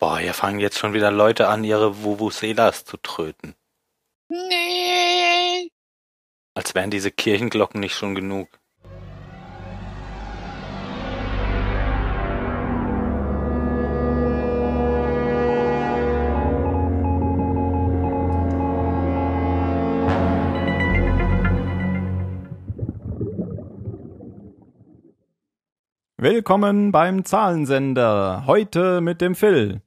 Boah, hier fangen jetzt schon wieder Leute an, ihre Vuvuzelas zu tröten. Nee. Als wären diese Kirchenglocken nicht schon genug. Willkommen beim Zahlensender. Heute mit dem Phil.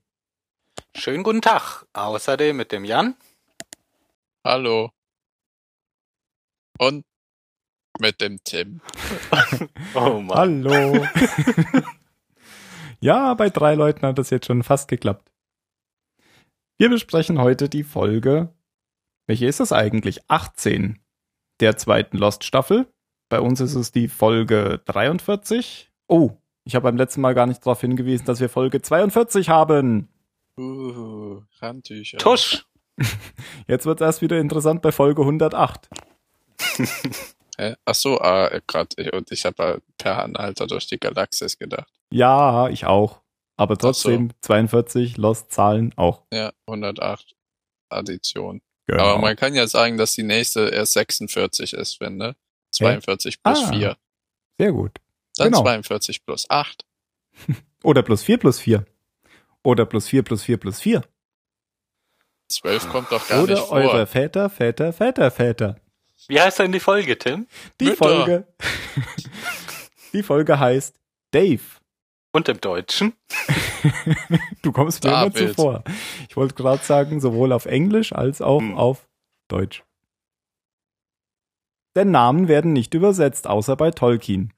Schönen guten Tag. Außerdem mit dem Jan. Hallo. Und mit dem Tim. Oh Mann. Hallo. ja, bei drei Leuten hat das jetzt schon fast geklappt. Wir besprechen heute die Folge, welche ist es eigentlich? 18 der zweiten Lost-Staffel. Bei uns ist es die Folge 43. Oh, ich habe beim letzten Mal gar nicht darauf hingewiesen, dass wir Folge 42 haben. Uh, Handtücher. Tusch. Jetzt wird es erst wieder interessant bei Folge 108. Hä? Ach so, ah, gerade. Und ich habe per Anhalter durch die Galaxis gedacht. Ja, ich auch. Aber trotzdem 42 Lost-Zahlen auch. Ja, 108 Addition. Genau. Aber man kann ja sagen, dass die nächste erst 46 ist, wenn, ne? 42 plus Ah. 4. Sehr gut. Dann genau. 42 plus 8. Oder plus 4 plus 4. Oder plus 4 plus 4 plus 4. 12 kommt doch gar Oder nicht vor. eure Väter, Väter, Väter, Väter. Wie heißt denn die Folge, Tim? Die Mütter. Folge. die Folge heißt Dave. Und im Deutschen? Du kommst mir immer zuvor. Ich wollte gerade sagen, sowohl auf Englisch als auch Hm. auf Deutsch. Denn Namen werden nicht übersetzt, außer bei Tolkien.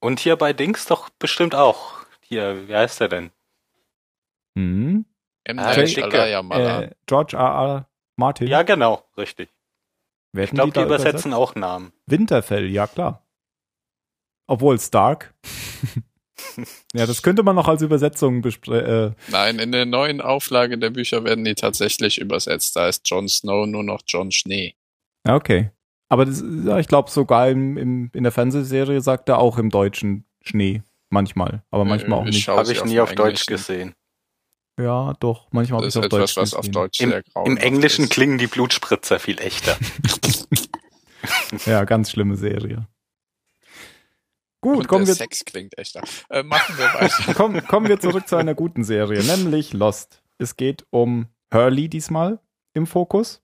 Und hier bei Dings doch bestimmt auch. Hier, wie heißt der denn? Hm? M. Ah. Äh, George R. R. Martin. Ja, genau, richtig. Werden Ich glaube, die da übersetzen übersetzt? auch Namen. Winterfell, ja klar. Obwohl Stark. ja, das könnte man noch als Übersetzung besprechen. Äh, Nein, in der neuen Auflage der Bücher werden die tatsächlich übersetzt. Da ist Jon Snow nur noch Jon Schnee. okay. Aber das, ja, ich glaube sogar im, im, in der Fernsehserie sagt er auch im Deutschen Schnee. Manchmal. Aber manchmal auch Ich nicht. Habe ich auf nie auf Deutsch gesehen. Ja, doch. Manchmal habe ich ist auf etwas, Deutsch was auf gesehen. Deutsch Im, Im Englischen klingen die Blutspritzer viel echter. Ja, ganz schlimme Serie. Gut, Und kommen der wir, Sex klingt echter. Äh, machen wir weiter. kommen, kommen wir zurück zu einer guten Serie, nämlich Lost. Es geht um Hurley diesmal im Fokus.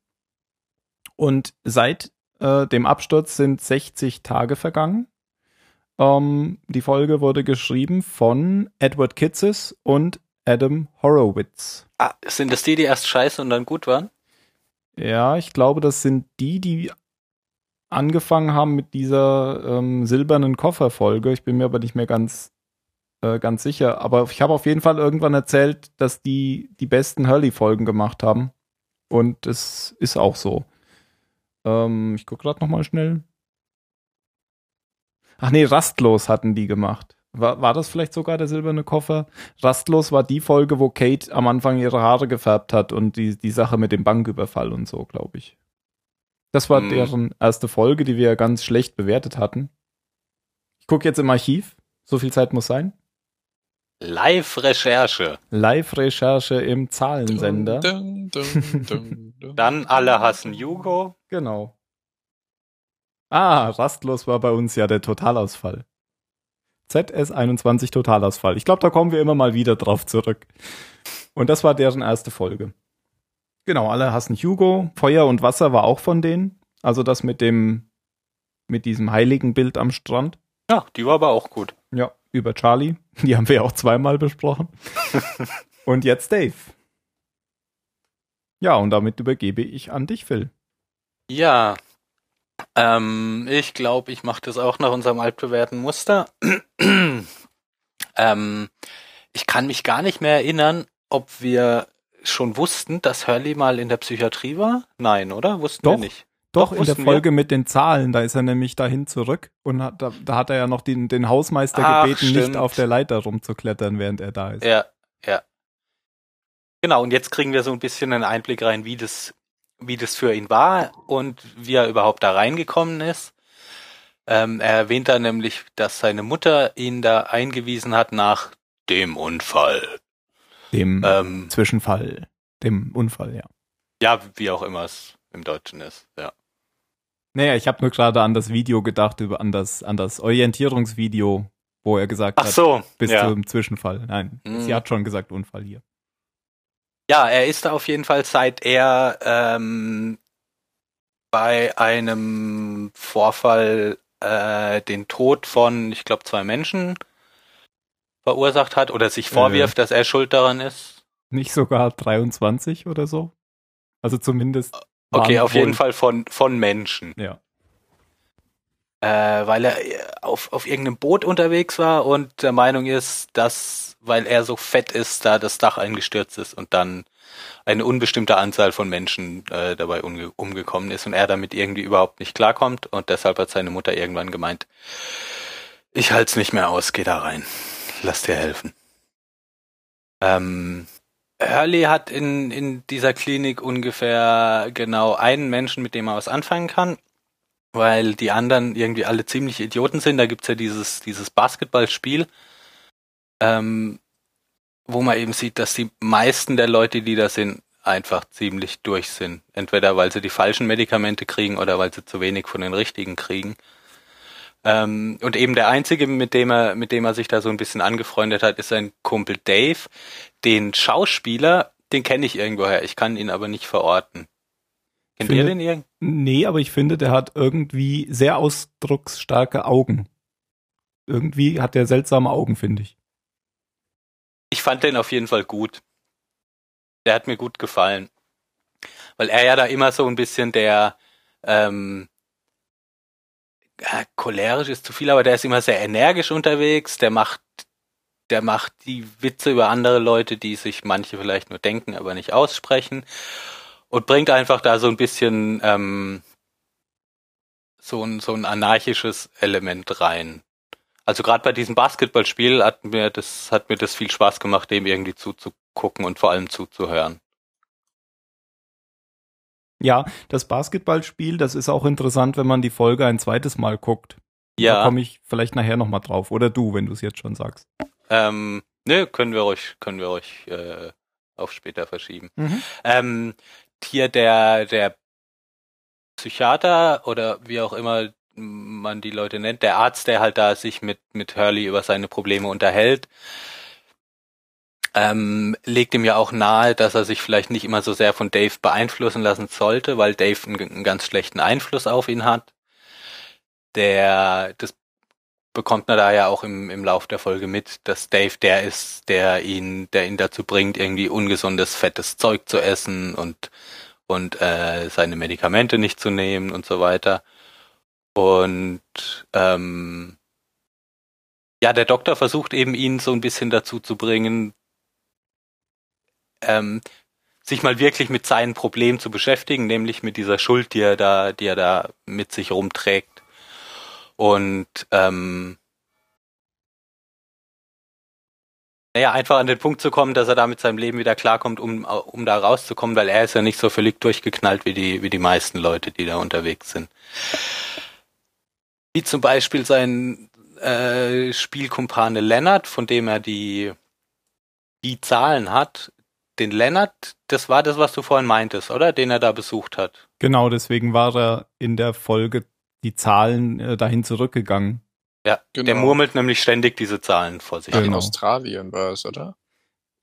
Und seit äh, dem Absturz sind 60 Tage vergangen. Ähm, die Folge wurde geschrieben von Edward Kitzes und Adam Horowitz. Ah, sind das die, die erst scheiße und dann gut waren? Ja, ich glaube, das sind die, die angefangen haben mit dieser ähm, silbernen Kofferfolge. Ich bin mir aber nicht mehr ganz, äh, ganz sicher. Aber ich habe auf jeden Fall irgendwann erzählt, dass die die besten Hurley-Folgen gemacht haben. Und es ist auch so. Ähm, ich gucke gerade noch mal schnell. Ach nee, Rastlos hatten die gemacht. War, war das vielleicht sogar der silberne Koffer? Rastlos war die Folge, wo Kate am Anfang ihre Haare gefärbt hat und die, die Sache mit dem Banküberfall und so, glaube ich. Das war Hm. deren erste Folge, die wir ja ganz schlecht bewertet hatten. Ich gucke jetzt im Archiv. So viel Zeit muss sein. Live-Recherche. Live-Recherche im Zahlensender. Dun, dun, dun, dun. Dann alle hassen Hugo. Genau. Ah, rastlos war bei uns ja der Totalausfall. ZS21 Totalausfall. Ich glaube, da kommen wir immer mal wieder drauf zurück. Und das war deren erste Folge. Genau, alle hassen Hugo. Feuer und Wasser war auch von denen. Also das mit dem, mit diesem heiligen Bild am Strand. Ja, die war aber auch gut. Ja, über Charlie. Die haben wir auch zweimal besprochen. und jetzt Dave. Ja, und damit übergebe ich an dich, Phil. Ja. Ähm, ich glaube, ich mache das auch nach unserem altbewährten Muster. ähm, ich kann mich gar nicht mehr erinnern, ob wir schon wussten, dass Hurley mal in der Psychiatrie war. Nein, oder? Wussten Doch. wir nicht. Doch, Doch, in der wussten wir. Folge mit den Zahlen, da ist er nämlich dahin zurück und hat, da, da hat er ja noch den, den Hausmeister Ach, gebeten, nicht stimmt. auf der Leiter rumzuklettern, während er da ist. Ja, ja. Genau, und jetzt kriegen wir so ein bisschen einen Einblick rein, wie das, wie das für ihn war und wie er überhaupt da reingekommen ist. Ähm, er erwähnt da nämlich, dass seine Mutter ihn da eingewiesen hat nach dem Unfall. Dem Ähm, Zwischenfall, dem Unfall, ja. ja, wie auch immer es im Deutschen ist. Ja. Naja, ich habe nur gerade an das Video gedacht, über an das, an das Orientierungsvideo, wo er gesagt Ach hat, so. bis ja. zum Zwischenfall. Nein, Mhm. sie hat schon gesagt Unfall hier. Ja, er ist da auf jeden Fall, seit er ähm, bei einem Vorfall äh, den Tod von, ich glaube, zwei Menschen verursacht hat oder sich vorwirft, dass er schuld daran ist. Nicht sogar 23 oder so? Also zumindest. Okay, auf jeden Fall von, von Menschen. Ja. Äh, weil er äh, auf, auf irgendeinem Boot unterwegs war und der Meinung ist, dass, weil er so fett ist, da das Dach eingestürzt ist und dann eine unbestimmte Anzahl von Menschen äh, dabei umge umgekommen ist und er damit irgendwie überhaupt nicht klarkommt und deshalb hat seine Mutter irgendwann gemeint, ich halt's nicht mehr aus, geh da rein, lass dir helfen. Ähm, Hurley hat in, in dieser Klinik ungefähr genau einen Menschen, mit dem er was anfangen kann, weil die anderen irgendwie alle ziemlich Idioten sind. Da gibt's ja dieses, dieses Basketballspiel, ähm, wo man eben sieht, dass die meisten der Leute, die da sind, einfach ziemlich durch sind. Entweder weil sie die falschen Medikamente kriegen oder weil sie zu wenig von den richtigen kriegen. Ähm, und eben der einzige, mit dem er, mit dem er sich da so ein bisschen angefreundet hat, ist sein Kumpel Dave. Den Schauspieler, den kenne ich irgendwoher. Ich kann ihn aber nicht verorten. Kennt ihr Finde- den irgend? Nee, aber ich finde, der hat irgendwie sehr ausdrucksstarke Augen. Irgendwie hat der seltsame Augen, finde ich. Ich fand den auf jeden Fall gut. Der hat mir gut gefallen. Weil er ja da immer so ein bisschen der, ähm, ja, cholerisch ist zu viel, aber der ist immer sehr energisch unterwegs, der macht, der macht die Witze über andere Leute, die sich manche vielleicht nur denken, aber nicht aussprechen. Und bringt einfach da so ein bisschen ähm, so ein, so ein anarchisches Element rein. Also gerade bei diesem Basketballspiel hat mir das hat mir das viel Spaß gemacht, dem irgendwie zuzugucken und vor allem zuzuhören. Ja, das Basketballspiel, das ist auch interessant, wenn man die Folge ein zweites Mal guckt. Da Ja, komme ich vielleicht nachher nochmal drauf. Oder du, wenn du es jetzt schon sagst. ähm, ne, können wir euch können wir euch äh, auf später verschieben. Mhm. Ähm, hier der der Psychiater oder wie auch immer man die Leute nennt, der Arzt, der halt da sich mit mit Hurley über seine Probleme unterhält, ähm, legt ihm ja auch nahe, dass er sich vielleicht nicht immer so sehr von Dave beeinflussen lassen sollte, weil Dave einen, einen ganz schlechten Einfluss auf ihn hat. Der, das bekommt man da ja auch im, im Lauf der Folge mit, dass Dave der ist, der ihn, der ihn dazu bringt, irgendwie ungesundes, fettes Zeug zu essen und, und äh, seine Medikamente nicht zu nehmen und so weiter. Und ähm, ja, der Doktor versucht eben ihn so ein bisschen dazu zu bringen, ähm, sich mal wirklich mit seinen Problemen zu beschäftigen, nämlich mit dieser Schuld, die er da, die er da mit sich rumträgt. Und ähm, naja, einfach an den Punkt zu kommen, dass er da mit seinem Leben wieder klarkommt, um, um da rauszukommen, weil er ist ja nicht so völlig durchgeknallt wie die, wie die meisten Leute, die da unterwegs sind. Wie zum Beispiel sein äh, Spielkumpane Lennart, von dem er die, die Zahlen hat. Den Lennart, das war das, was du vorhin meintest, oder? Den er da besucht hat. Genau, deswegen war er in der Folge die Zahlen äh, dahin zurückgegangen. Ja, Genau. der murmelt nämlich ständig diese Zahlen vor sich. In Genau. Australien war es, oder?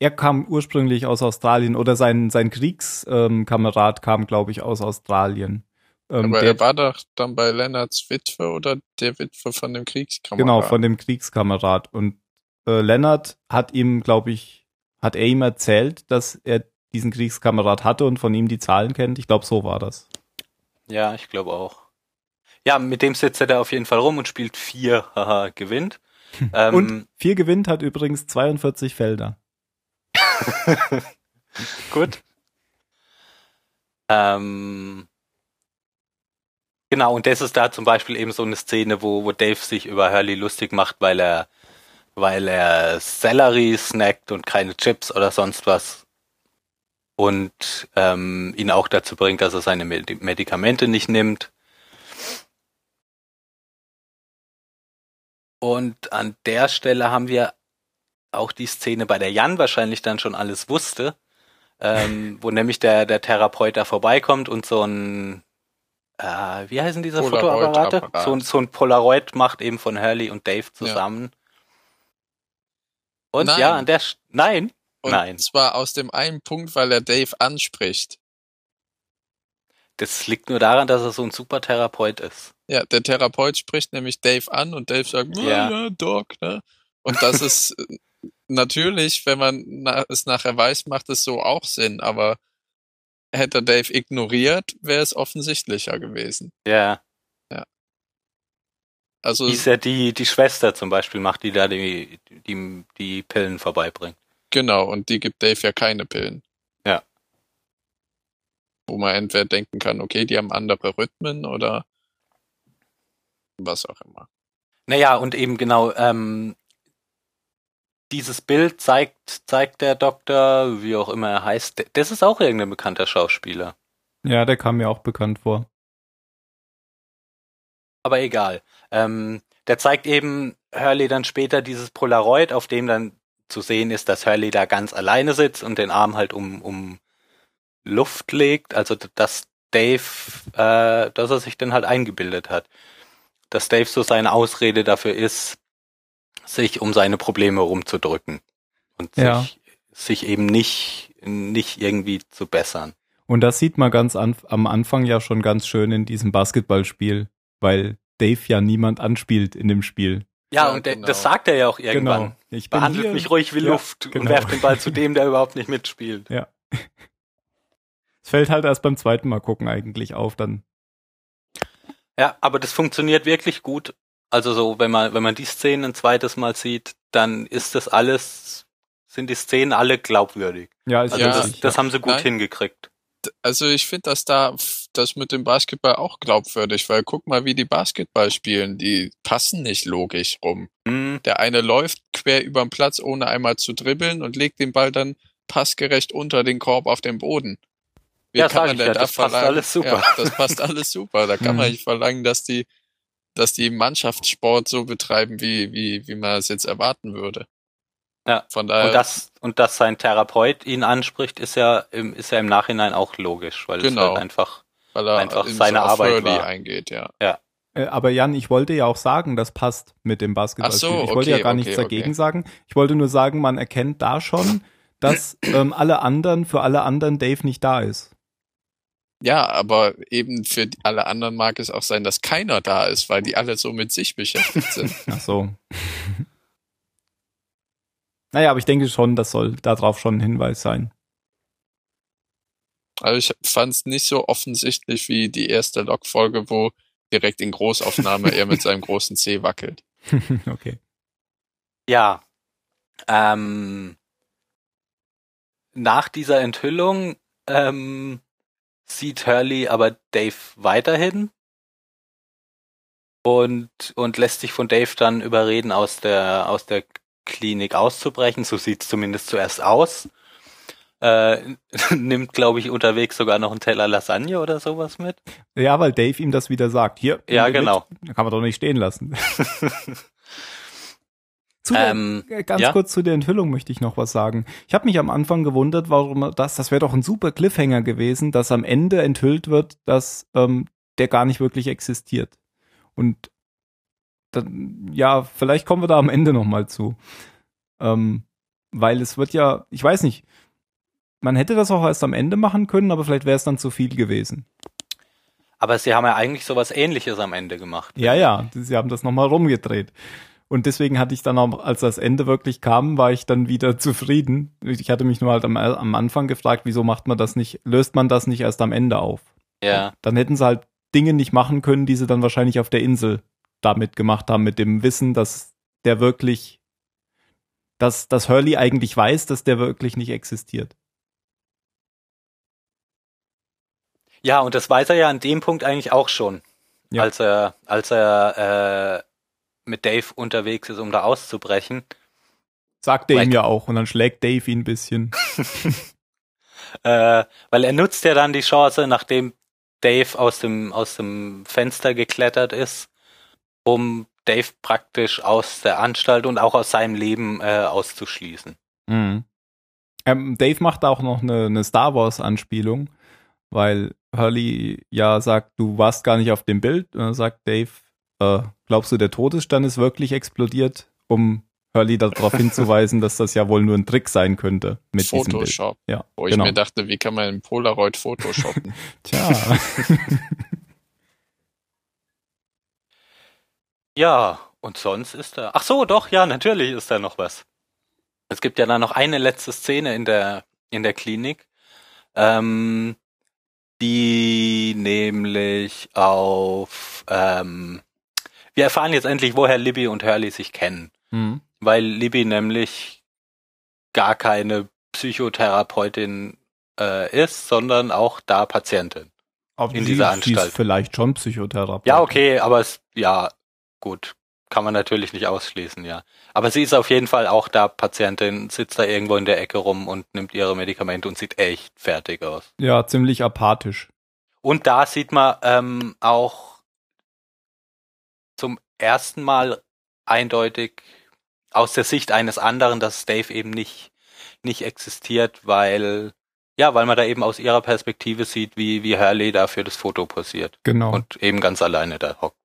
Er kam ursprünglich aus Australien oder sein, sein Kriegskamerad ähm, kam, glaube ich, aus Australien. Ähm, Aber der, er war doch dann bei Lennarts Witwe oder der Witwe von dem Kriegskamerad. genau, von dem Kriegskamerad. Und äh, Lennart hat ihm, glaube ich, hat er ihm erzählt, dass er diesen Kriegskamerad hatte und von ihm die Zahlen kennt. Ich glaube, so war das. Ja, ich glaube auch. Ja, mit dem sitzt er da auf jeden Fall rum und spielt vier, haha, gewinnt. Ähm, Und vier gewinnt hat übrigens 42 Felder. Gut. Ähm, genau, und das ist da zum Beispiel eben so eine Szene, wo, wo Dave sich über Hurley lustig macht, weil er, weil er Sellerie snackt und keine Chips oder sonst was. Und ähm, ihn auch dazu bringt, dass er seine Medi- Medikamente nicht nimmt. Und an der Stelle haben wir auch die Szene, bei der Jan wahrscheinlich dann schon alles wusste, ähm, wo nämlich der, der Therapeut da vorbeikommt und so ein, äh, wie heißen diese Fotoapparate? So, ein- so ein Polaroid macht eben von Hurley und Dave zusammen. Und Nein. ja, an der, Sch- nein, Und Nein. zwar aus dem einen Punkt, weil er Dave anspricht. das liegt nur daran, dass er so ein super Therapeut ist. Ja, der Therapeut spricht nämlich Dave an und Dave sagt, ja, Ja. ja Doc, ne? Und das ist äh, natürlich, wenn man na es nachher weiß, macht es so auch Sinn, aber hätte Dave ignoriert, wäre es offensichtlicher gewesen. Ja. Also Die ist ja die, die Schwester zum Beispiel macht, die da die, die, die Pillen vorbeibringt. genau, und die gibt Dave ja keine Pillen. Ja. Wo man entweder denken kann, okay, die haben andere Rhythmen oder was auch immer. Naja, und eben genau, ähm, dieses Bild zeigt, zeigt der Doktor, wie auch immer er heißt, das ist auch irgendein bekannter Schauspieler. Ja, der kam mir auch bekannt vor. Aber egal. Ähm, der zeigt eben Hurley dann später dieses Polaroid, auf dem dann zu sehen ist, dass Hurley da ganz alleine sitzt und den Arm halt um, um Luft legt. Also, dass Dave, äh, dass er sich dann halt eingebildet hat. Dass Dave so seine Ausrede dafür ist, sich um seine Probleme rumzudrücken. Und Ja. sich, sich eben nicht, nicht irgendwie zu bessern. Und das sieht man ganz an, am Anfang ja schon ganz schön in diesem Basketballspiel, weil Dave ja niemand anspielt in dem Spiel. Ja, Ja, und der, genau. das sagt er ja auch irgendwann. Genau. Ich Behandelt hier. mich ruhig wie Ja, Luft und genau. werft den Ball zu dem, der überhaupt nicht mitspielt. Es fällt halt erst beim zweiten Mal gucken eigentlich auf, dann. Ja, aber das funktioniert wirklich gut. Also so, wenn man, wenn man die Szenen ein zweites Mal sieht, dann ist das alles, sind die Szenen alle glaubwürdig. Ja, ist Also Ja, das, das haben sie gut Nein. hingekriegt. Also ich finde das da, das mit dem Basketball auch glaubwürdig, weil guck mal, wie die Basketball spielen, die passen nicht logisch rum. Hm, Der eine läuft quer über den Platz, ohne einmal zu dribbeln und legt den Ball dann passgerecht unter den Korb auf den Boden. Wie Ja, sag ich ja, das passt alles super. Ja, das passt alles super. Da kann man Mhm. nicht verlangen, dass die, dass die Mannschaftssport so betreiben, wie, wie, wie man es jetzt erwarten würde. Ja. Von daher, und das, und dass sein Therapeut ihn anspricht, ist ja im, ist ja im Nachhinein auch logisch, weil es Genau. halt einfach, weil er einfach in seine so auf Arbeit war. eingeht, ja. Äh, Aber Jan, ich wollte ja auch sagen, das passt mit dem Basketballspiel. Ach so, ich wollte okay, ja gar okay, nichts okay. dagegen sagen. Ich wollte nur sagen, man erkennt da schon, dass ähm, alle anderen, für alle anderen Dave nicht da ist. Ja, aber eben für alle anderen mag es auch sein, dass keiner da ist, weil die alle so mit sich beschäftigt sind. Ach so. naja, aber ich denke schon, das soll darauf schon ein Hinweis sein. Also ich fand es nicht so offensichtlich wie die erste Log-Folge, wo direkt in Großaufnahme er mit seinem großen C wackelt. okay. ja, ähm, nach dieser Enthüllung, ähm, sieht Hurley aber Dave weiterhin und, und lässt sich von Dave dann überreden, aus der, aus der Klinik auszubrechen. So sieht's zumindest zuerst aus. Äh, nimmt, glaube ich, unterwegs sogar noch einen Teller Lasagne oder sowas mit. Ja, weil Dave ihm das wieder sagt. Hier. Ja, mit. genau. Da kann man doch nicht stehen lassen. Zu der, Ähm, äh, ganz ja? kurz zu der Enthüllung möchte ich noch was sagen. Ich habe mich am Anfang gewundert, warum das, das wäre doch ein super Cliffhanger gewesen, dass am Ende enthüllt wird, dass ähm, der gar nicht wirklich existiert. Und dann, ja, vielleicht kommen wir da am Ende nochmal zu. Ähm, weil es wird ja, ich weiß nicht, man hätte das auch erst am Ende machen können, aber vielleicht wäre es dann zu viel gewesen. Aber sie haben ja eigentlich sowas ähnliches am Ende gemacht. Ja, ja, sie haben das nochmal rumgedreht. Und deswegen hatte ich dann auch, als das Ende wirklich kam, war ich dann wieder zufrieden. Ich hatte mich nur halt am, am Anfang gefragt, wieso macht man das nicht, löst man das nicht erst am Ende auf? Ja. Dann hätten sie halt Dinge nicht machen können, die sie dann wahrscheinlich auf der Insel damit gemacht haben, mit dem Wissen, dass der wirklich, dass, dass Hurley eigentlich weiß, dass der wirklich nicht existiert. Ja, und das weiß er ja an dem Punkt eigentlich auch schon. Ja. Als er, als er äh, mit Dave unterwegs ist, um da auszubrechen. Sagt er ihm ja auch und dann schlägt Dave ihn ein bisschen. Äh, weil er nutzt ja dann die Chance, nachdem Dave aus dem, aus dem Fenster geklettert ist, um Dave praktisch aus der Anstalt und auch aus seinem Leben äh, auszuschließen. Mhm. Ähm, Dave macht auch noch eine, eine Star Wars-Anspielung, weil Hurley ja sagt, du warst gar nicht auf dem Bild. Und dann sagt Dave, äh, glaubst du, der Todesstern ist wirklich explodiert, um Hurley darauf hinzuweisen, dass das ja wohl nur ein Trick sein könnte mit Photoshop. diesem Bild. Ja, Wo ich genau. mir dachte, wie kann man ein Polaroid photoshoppen? Tja. Ja, und sonst ist da. Ach so, doch, ja, natürlich ist da noch was. Es gibt ja da noch eine letzte Szene in der in der Klinik, ähm, die nämlich auf. Ähm, wir erfahren jetzt endlich, woher Libby und Hurley sich kennen, mhm. weil Libby nämlich gar keine Psychotherapeutin äh, ist, sondern auch da Patientin. Aber In sie, dieser sie ist Anstalt. vielleicht schon Psychotherapeut. Ja, okay, aber es, ja, gut. Kann man natürlich nicht ausschließen, ja. Aber sie ist auf jeden Fall auch da Patientin, sitzt da irgendwo in der Ecke rum und nimmt ihre Medikamente und sieht echt fertig aus. Ja, ziemlich apathisch. Und da sieht man ähm, auch zum ersten Mal eindeutig aus der Sicht eines anderen, dass Dave eben nicht, nicht existiert, weil, ja, weil man da eben aus ihrer Perspektive sieht, wie, wie Hurley da für das Foto posiert Genau. und eben ganz alleine da hockt.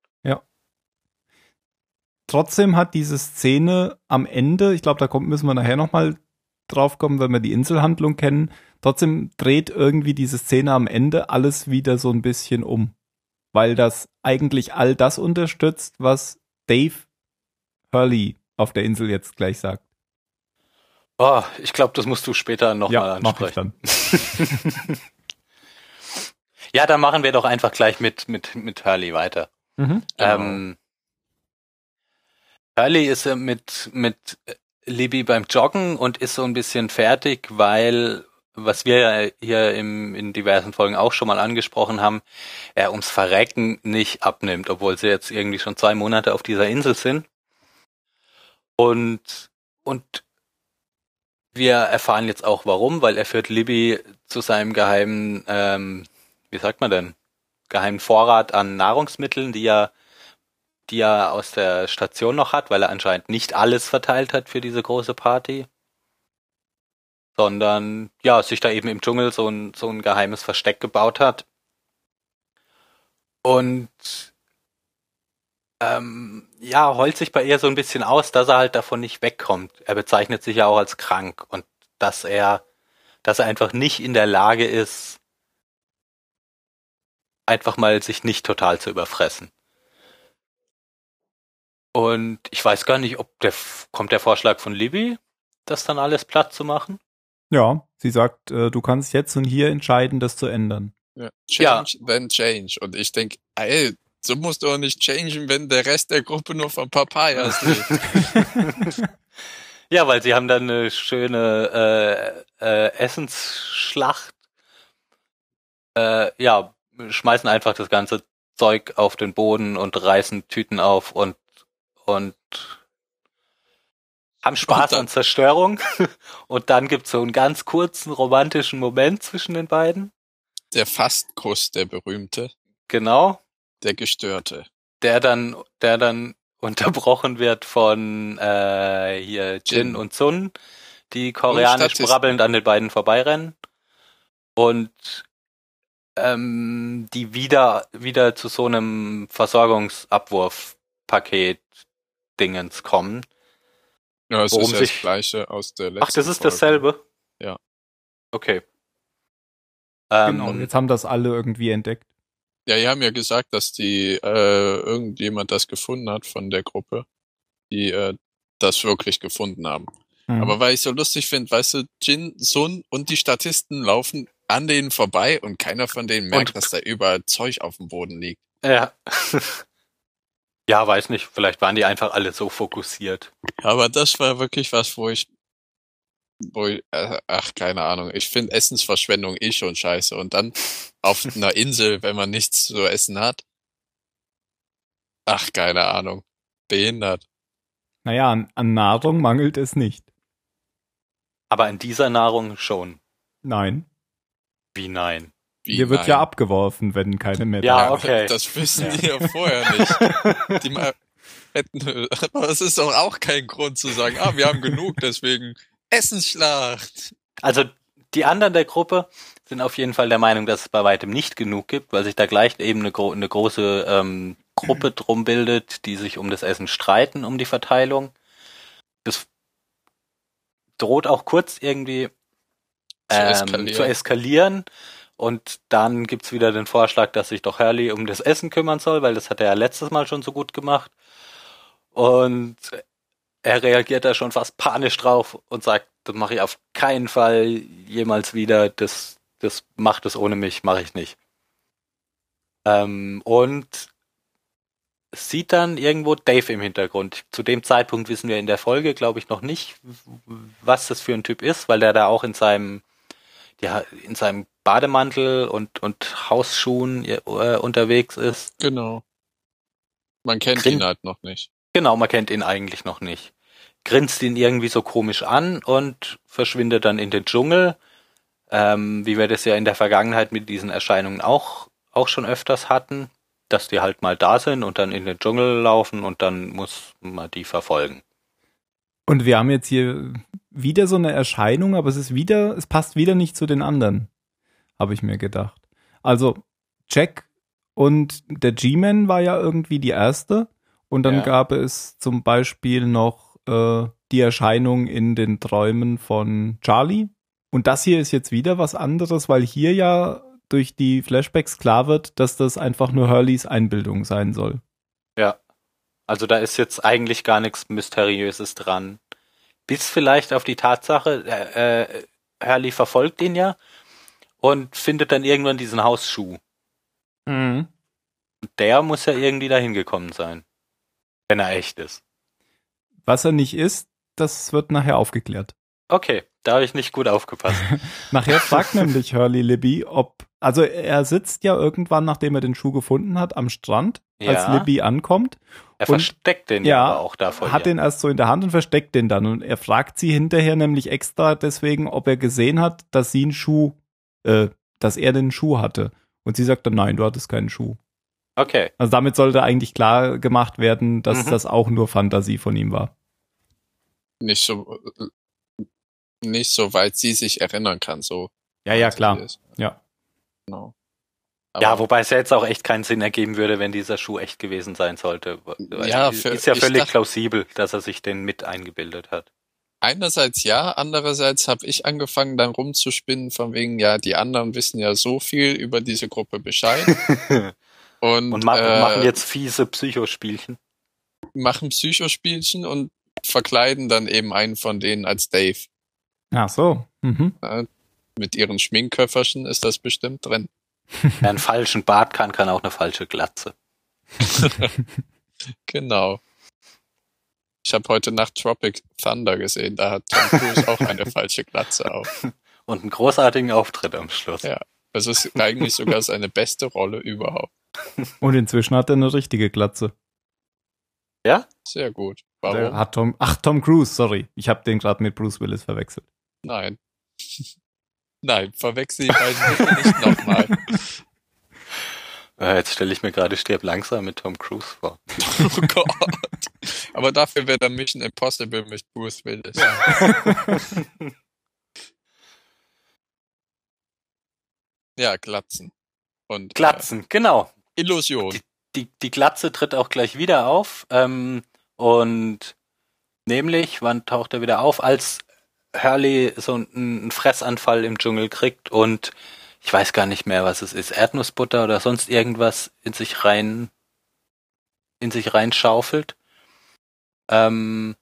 Trotzdem hat diese Szene am Ende, ich glaube, da kommt, müssen wir nachher nochmal drauf kommen, wenn wir die Inselhandlung kennen, trotzdem dreht irgendwie diese Szene am Ende alles wieder so ein bisschen um. Weil das eigentlich all das unterstützt, was Dave Hurley auf der Insel jetzt gleich sagt. Oh, ich glaube, das musst du später nochmal ja, mach ich ansprechen. dann. Ja, dann machen wir doch einfach gleich mit, mit, mit Hurley weiter. Mhm. Genau. Ähm, Hurley ist äh, mit, mit Libby beim Joggen und ist so ein bisschen fertig, weil, was wir ja hier im, in diversen Folgen auch schon mal angesprochen haben, er ums Verrecken nicht abnimmt, obwohl sie jetzt irgendwie schon zwei Monate auf dieser Insel sind. Und, und wir erfahren jetzt auch warum, weil er führt Libby zu seinem geheimen, ähm, wie sagt man denn, geheimen Vorrat an Nahrungsmitteln, die er, die er aus der Station noch hat, weil er anscheinend nicht alles verteilt hat für diese große Party. Sondern, ja, sich da eben im Dschungel so ein, so ein geheimes Versteck gebaut hat. Und ähm, ja, heult sich bei ihr so ein bisschen aus, dass er halt davon nicht wegkommt. Er bezeichnet sich ja auch als krank und dass er, dass er einfach nicht in der Lage ist, einfach mal sich nicht total zu überfressen. Und ich weiß gar nicht, ob der, kommt der Vorschlag von Libby, das dann alles platt zu machen? Ja, sie sagt, äh, du kannst jetzt und hier entscheiden, das zu ändern. Ja. Change, then change. Und ich denk, ey, so musst du auch nicht changen, wenn der Rest der Gruppe nur von Papayas lebt. Ja, weil sie haben dann eine schöne äh, äh, Essensschlacht. Äh, ja, schmeißen einfach das ganze Zeug auf den Boden und reißen Tüten auf und und haben Spaß an Zerstörung. Und dann gibt's so einen ganz kurzen romantischen Moment zwischen den beiden. Der Fastkuss, der berühmte, Genau. der gestörte. Der dann, der dann unterbrochen wird von äh, hier Jin Jin. und Sun, die koreanisch brabbelnd an den beiden vorbeirennen. Und ähm, die wieder wieder zu so einem Versorgungsabwurfpaket Dingens kommen. Ja, es Worum ist ja sich- das gleiche aus der letzten Ach, das ist Folge. dasselbe? Ja. Okay. Ähm, genau, und jetzt haben das alle irgendwie entdeckt. Ja, die haben ja gesagt, dass die äh, irgendjemand das gefunden hat von der Gruppe, die äh, das wirklich gefunden haben. Mhm. Aber weil ich so lustig finde, weißt du, Jin, Sun und die Statisten laufen an denen vorbei und keiner von denen merkt, Und- dass da überall Zeug auf dem Boden liegt. ja. Ja, weiß nicht. Vielleicht waren die einfach alle so fokussiert. Aber das war wirklich was, wo ich, wo ich, äh, ach, keine Ahnung. Ich finde Essensverschwendung eh schon scheiße. Und dann auf einer Insel, wenn man nichts zu essen hat. Ach, keine Ahnung. Behindert. naja, an, an Nahrung mangelt es nicht. Aber in dieser Nahrung schon. Nein. Wie nein? Wie, Hier wird nein. ja abgeworfen, wenn keine mehr Ja, da okay. Das wissen Ja. die ja vorher nicht. Die, ma- hätten, aber es ist doch auch kein Grund zu sagen, ah, wir haben genug, deswegen Essensschlacht. Also die anderen der Gruppe sind auf jeden Fall der Meinung, dass es bei weitem nicht genug gibt, weil sich da gleich eben eine, gro eine große ähm, Gruppe drum bildet, die sich um das Essen streiten, um die Verteilung. Das droht auch kurz irgendwie Zu ähm, eskalieren. zu eskalieren. Und dann gibt's wieder den Vorschlag, dass sich doch Hurley um das Essen kümmern soll, weil das hat er ja letztes Mal schon so gut gemacht. Und er reagiert da schon fast panisch drauf und sagt, das mache ich auf keinen Fall jemals wieder, das, das macht es ohne mich, mache ich nicht. Ähm, und sieht dann irgendwo Dave im Hintergrund. Zu dem Zeitpunkt wissen wir in der Folge, glaube ich, noch nicht, was das für ein Typ ist, weil der da auch in seinem, ja, in seinem Bademantel und, und Hausschuhen äh, unterwegs ist. Genau. Man kennt Grin- ihn halt noch nicht. Genau, man kennt ihn eigentlich noch nicht. Grinst ihn irgendwie so komisch an und verschwindet dann in den Dschungel, ähm, wie wir das ja in der Vergangenheit mit diesen Erscheinungen auch, auch schon öfters hatten, dass die halt mal da sind und dann in den Dschungel laufen und dann muss man die verfolgen. Und wir haben jetzt hier wieder so eine Erscheinung, aber es ist wieder, es passt wieder nicht zu den anderen, habe ich mir gedacht. Also Jack und der G-Man war ja irgendwie die erste und dann Ja. gab es zum Beispiel noch äh, die Erscheinung in den Träumen von Charlie. Und das hier ist jetzt wieder was anderes, weil hier ja durch die Flashbacks klar wird, dass das einfach nur Hurleys Einbildung sein soll. Ja. Also da ist jetzt eigentlich gar nichts Mysteriöses dran. Bis vielleicht auf die Tatsache, äh, äh, Hurley verfolgt ihn ja und findet dann irgendwann diesen Hausschuh. Mhm. Der muss ja irgendwie dahin gekommen sein. Wenn er echt ist. Was er nicht ist, das wird nachher aufgeklärt. Okay, da habe ich nicht gut aufgepasst. Nachher fragt nämlich Hurley Libby, ob, also er sitzt ja irgendwann, nachdem er den Schuh gefunden hat, am Strand, als Ja. Libby ankommt, Er Und- versteckt den ja, aber auch da vor hat ihr. den erst so in der Hand und versteckt den dann. Und er fragt sie hinterher nämlich extra deswegen, ob er gesehen hat, dass sie einen Schuh, äh, dass er den Schuh hatte. Und sie sagt dann, nein, du hattest keinen Schuh. Okay, Also damit sollte eigentlich klar gemacht werden, dass Mhm. das auch nur Fantasie von ihm war. Nicht so, nicht so weit sie sich erinnern kann, so. Ja, ja, sie klar. ist. Ja. Genau. ja, Aber- wobei es ja jetzt auch echt keinen Sinn ergeben würde, wenn dieser Schuh echt gewesen sein sollte. Ja, ist für- ist ja völlig dacht- plausibel, dass er sich den mit eingebildet hat. Einerseits ja, andererseits habe ich angefangen dann rumzuspinnen von wegen, ja, die anderen wissen ja so viel über diese Gruppe Bescheid und, Und ma äh, machen jetzt fiese Psychospielchen. machen Psychospielchen und verkleiden dann eben einen von denen als Dave. Ach so. Mhm. Mit ihren Schminkköfferchen ist das bestimmt drin. Wer einen falschen Bart kann, kann auch eine falsche Glatze. Genau. Ich habe heute Nacht Tropic Thunder gesehen, da hat Tom Cruise auch eine falsche Glatze auf. Und einen großartigen Auftritt am Schluss. Ja. Das ist eigentlich sogar seine beste Rolle überhaupt. Und inzwischen hat er eine richtige Glatze. Ja? Sehr gut. Der Warum? Hat Tom, ach, Tom Cruise, sorry. Ich habe den gerade mit Bruce Willis verwechselt. Nein. Nein, verwechsel die beiden nicht nochmal. Äh, jetzt stelle ich mir gerade Stirb langsam mit Tom Cruise vor. Oh Gott. Aber dafür wäre dann Mission Impossible mit Bruce Willis. Ja, Glatzen. Und Glatzen, genau. Äh, Illusion. die, die Glatze tritt auch gleich wieder auf. Ähm, und nämlich, wann taucht er wieder auf? Als Hurley so einen, Fressanfall im Dschungel kriegt und ich weiß gar nicht mehr, was es ist, Erdnussbutter oder sonst irgendwas in sich rein, in sich reinschaufelt. Ähm,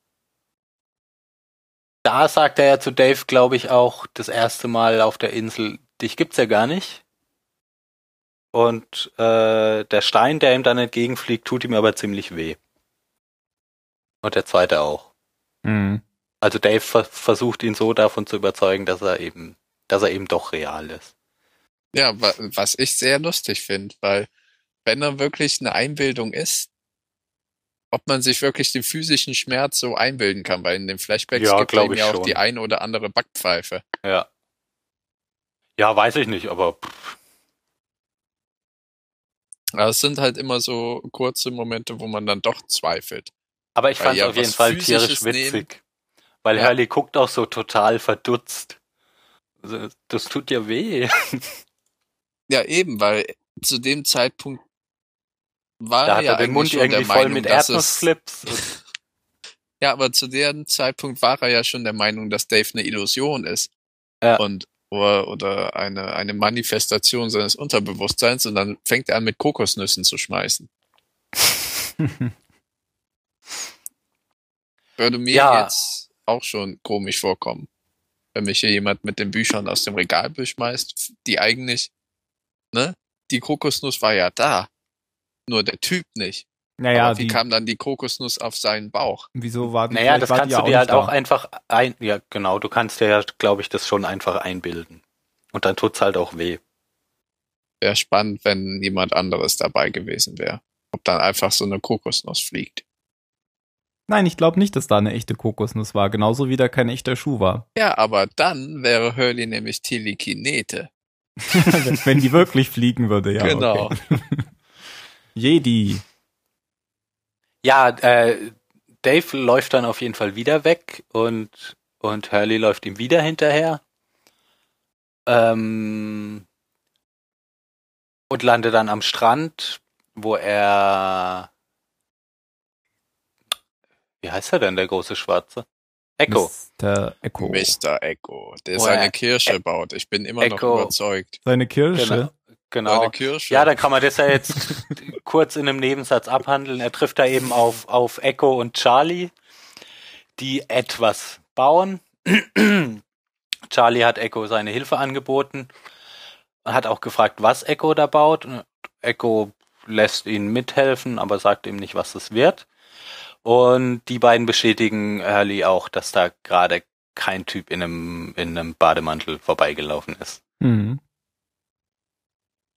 da sagt er ja zu Dave, glaube ich, auch das erste Mal auf der Insel, dich gibt's ja gar nicht. Und äh, der Stein, der ihm dann entgegenfliegt, tut ihm aber ziemlich weh. Und der zweite auch. Mhm. Also Dave ver versucht ihn so davon zu überzeugen, dass er eben, dass er eben doch real ist. Ja, wa was ich sehr lustig finde, weil wenn er wirklich eine Einbildung ist, ob man sich wirklich den physischen Schmerz so einbilden kann, weil in den Flashbacks Ja, gibt ihm ja auch schon. die ein oder andere Backpfeife. Ja. Ja, weiß ich nicht, aber pff, Aber es sind halt immer so kurze Momente, wo man dann doch zweifelt. Aber ich fand es auf jeden Fall tierisch witzig. Weil Ja. Hurley guckt auch so total verdutzt. Also, Das tut ja weh. Ja, eben, weil zu dem Zeitpunkt war Da er hat ja er den Mund schon irgendwie der voll Meinung, mit es. Und- Ja, aber zu dem Zeitpunkt war er ja schon der Meinung, dass Dave eine Illusion ist. Ja. Und oder, oder eine, eine Manifestation seines Unterbewusstseins und dann fängt er an mit Kokosnüssen zu schmeißen. Würde mir Ja. jetzt auch schon komisch vorkommen. Wenn mich hier jemand mit den Büchern aus dem Regal beschmeißt, die eigentlich, ne? Die Kokosnuss war ja da. Nur der Typ nicht. naja, Aber wie die, kam dann die Kokosnuss auf seinen Bauch? wieso war die Naja, das kannst die du ja dir halt auch da. einfach ein, ja genau, du kannst dir ja, glaube ich, das schon einfach einbilden. Und dann tut's halt auch weh. Wäre spannend, wenn jemand anderes dabei gewesen wäre. Ob dann einfach so eine Kokosnuss fliegt. Nein, ich glaube nicht, dass da eine echte Kokosnuss war, genauso wie da kein echter Schuh war. Ja, aber dann wäre Hurley nämlich Telekinete. Wenn die wirklich fliegen würde, ja. genau. Okay. Jedi. Ja, äh, Dave läuft dann auf jeden Fall wieder weg und, und Hurley läuft ihm wieder hinterher. Ähm, und landet dann am Strand, wo er. Wie heißt er denn, der große Schwarze? Echo. Mr. Echo. Mr. Echo, der Oh, seine ja. Kirsche E- baut. Ich bin immer noch Echo. überzeugt. Seine Kirsche. Genau. genau. Seine Kirsche. Ja, dann kann man das ja jetzt kurz in einem Nebensatz abhandeln. Er trifft da eben auf, auf Echo und Charlie, die etwas bauen. Charlie hat Echo seine Hilfe angeboten, hat auch gefragt, was Echo da baut. Echo lässt ihn mithelfen, aber sagt ihm nicht, was es wird. Und die beiden bestätigen Hurley auch, dass da gerade kein Typ in einem, in einem Bademantel vorbeigelaufen ist. Mhm.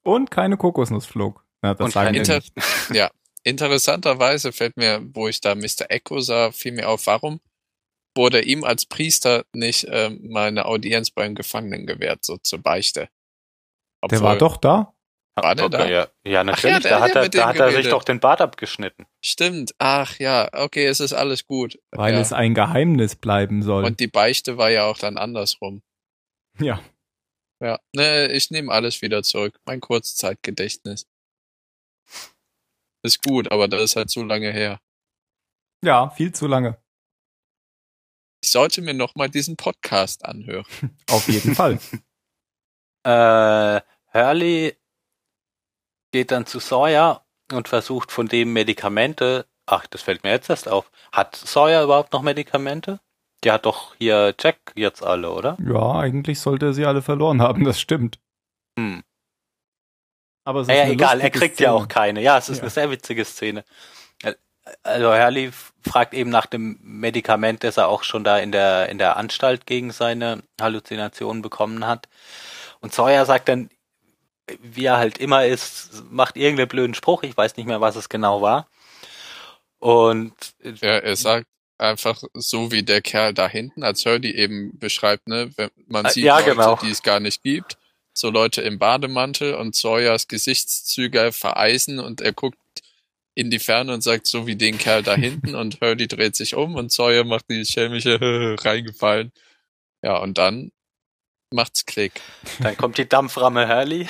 Und keine Kokosnuss flog. Na, das Und sagen Inter ja. Interessanterweise fällt mir, wo ich da Mr. Echo sah, fiel mir auf, warum wurde ihm als Priester nicht ähm, mal eine Audienz beim Gefangenen gewährt, so zur Beichte. Der war doch da? War der da? Ja, ja natürlich. der da hat ja er, da hat er sich doch den Bart abgeschnitten. Stimmt. Ach ja, okay, es ist alles gut. Weil ja. es ein Geheimnis bleiben soll. Und die Beichte war ja auch dann andersrum. ja. Ja. Ne, ich nehme alles wieder zurück. Mein Kurzzeitgedächtnis. Ist gut, aber das ist halt so lange her. Ja, viel zu lange. Ich sollte mir noch mal diesen Podcast anhören. Auf jeden Fall. Äh, Hurley geht dann zu Sawyer und versucht von dem Medikamente. Ach, das fällt mir jetzt erst auf. Hat Sawyer überhaupt noch Medikamente? Die hat doch hier Jack jetzt alle, oder? Ja, eigentlich sollte er sie alle verloren haben, das stimmt. Hm. Aber es ist Naja, egal, er kriegt ja Szene. auch keine. Ja, es ist Ja. eine sehr witzige Szene. Also Hurley fragt eben nach dem Medikament, das er auch schon da in der, in der Anstalt gegen seine Halluzinationen bekommen hat. Und Sawyer sagt dann, wie er halt immer ist, macht irgendeinen blöden Spruch, ich weiß nicht mehr, was es genau war. Und Ja, er sagt einfach so wie der Kerl da hinten, als Hurley eben beschreibt, ne, wenn man Äh, sieht ja, Leute, genau. die es gar nicht gibt, so Leute im Bademantel und Sawyers Gesichtszüge vereisen und er guckt in die Ferne und sagt so wie den Kerl da hinten und Hurley dreht sich um und Sawyer macht die schelmische reingefallen. Ja, und dann macht's Klick. dann kommt die Dampframme Hurley.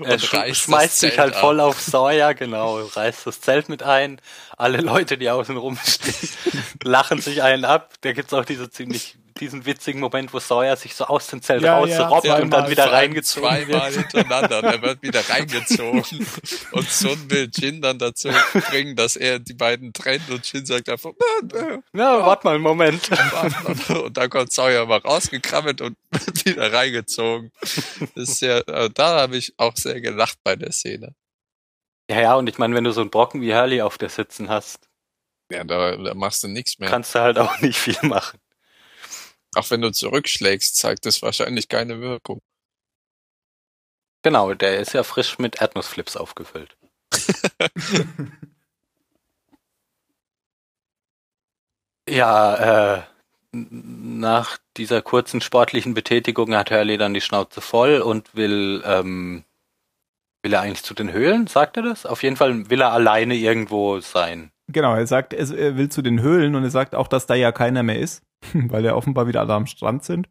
er schmeißt sich halt ab. voll auf Sawyer, genau, reißt das Zelt mit ein. Alle Leute, die außen rumstehen, lachen sich einen ab. Da gibt's auch diese ziemlich, diesen witzigen Moment, wo Sawyer sich so aus dem Zelt Ja, ja, rausrobbt und dann zweimal, wieder reingezogen Zweimal wird. hintereinander. und Er wird wieder reingezogen. Und Sun will Jin dann dazu bringen, dass er die beiden trennt und Jin sagt einfach, "Nein, Na, warte mal einen Moment. nein." und dann kommt Sawyer mal rausgekrabbelt und wird wieder reingezogen. Das ist sehr, äh, da habe ich auch sehr gelacht bei der Szene. Ja, ja, und ich meine, wenn du so einen Brocken wie Hurley auf der sitzen hast, Ja, da, da machst du nichts mehr. kannst du halt auch nicht viel machen. Auch wenn du zurückschlägst, zeigt das wahrscheinlich keine Wirkung. Genau, der ist ja frisch mit Erdnussflips aufgefüllt. ja, äh, nach dieser kurzen sportlichen Betätigung hat Hurley dann die Schnauze voll und will, ähm, Will er eigentlich zu den Höhlen? Sagt er das? Auf jeden Fall will er alleine irgendwo sein. Genau, er sagt, er will zu den Höhlen und er sagt auch, dass da ja keiner mehr ist, weil ja offenbar wieder alle am Strand sind.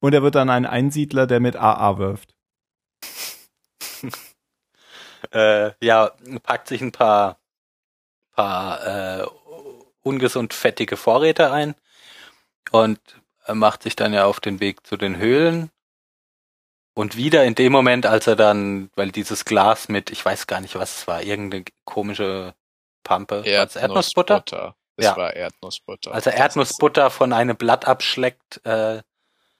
Und er wird dann ein Einsiedler, der mit AA wirft. Äh, ja, packt sich ein paar, paar äh, ungesund fettige Vorräte ein und macht sich dann ja auf den Weg zu den Höhlen. Und wieder in dem Moment, als er dann, weil dieses Glas mit, ich weiß gar nicht, was es war, irgendeine komische Pampe, war's Erdnussbutter? Es Ja. war Erdnussbutter. Als er Das Erdnussbutter von einem Blatt abschleckt, äh,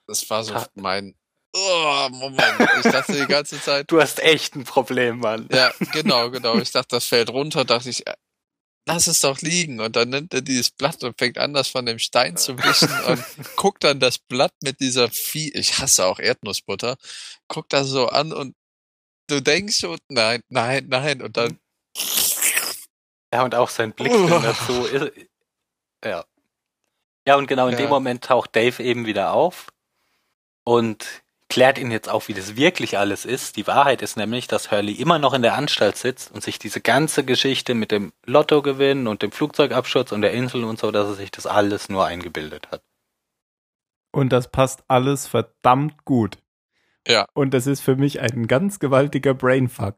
Das war so mein, oh, Moment, ich dachte die ganze Zeit, du hast echt ein Problem, Mann. ja, genau, genau, ich dachte, das fällt runter, dachte ich, äh, lass es doch liegen. Und dann nimmt er dieses Blatt und fängt an, das von dem Stein zu wischen und guckt dann das Blatt mit dieser Vieh, ich hasse auch Erdnussbutter, guckt das so an und du denkst schon, nein, nein, nein, und dann, Ja, und auch sein Uah. dazu ist, ja. Ja, und genau in Ja. dem Moment taucht Dave eben wieder auf und klärt ihn jetzt auf, wie das wirklich alles ist. Die Wahrheit ist nämlich, dass Hurley immer noch in der Anstalt sitzt und sich diese ganze Geschichte mit dem Lottogewinn und dem Flugzeugabsturz und der Insel und so, dass er sich das alles nur eingebildet hat. Und das passt alles verdammt gut. Ja. Und das ist für mich ein ganz gewaltiger Brainfuck.